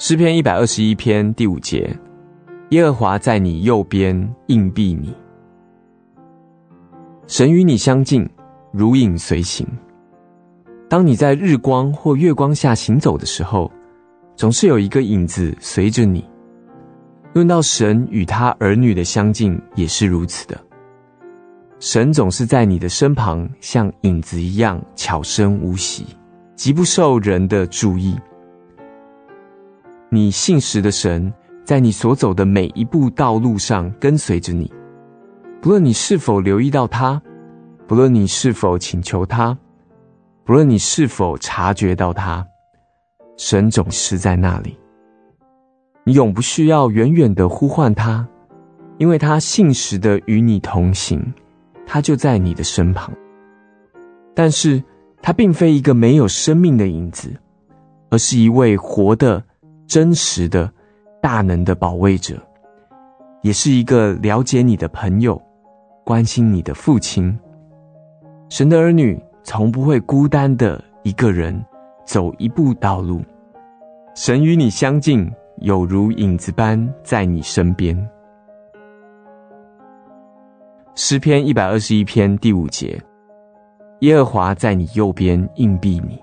诗篇一百二十一篇第五节：耶和华在你右边荫庇你，神与你相近，如影随形。当你在日光或月光下行走的时候，总是有一个影子随着你。论到神与他儿女的相近，也是如此的。神总是在你的身旁，像影子一样悄声无息，极不受人的注意。你信实的神，在你所走的每一步道路上跟随着你，不论你是否留意到他，不论你是否请求他，不论你是否察觉到他，神总是在那里。你永不需要远远的呼唤他，因为他信实的与你同行，他就在你的身旁。但是，他并非一个没有生命的影子，而是一位活的、真实的、大能的保卫者，也是一个了解你的朋友，关心你的父亲。神的儿女从不会孤单的一个人走一步道路，神与你相近。有如影子般在你身边。诗篇一百二十一篇第五节：耶和华在你右边荫庇你。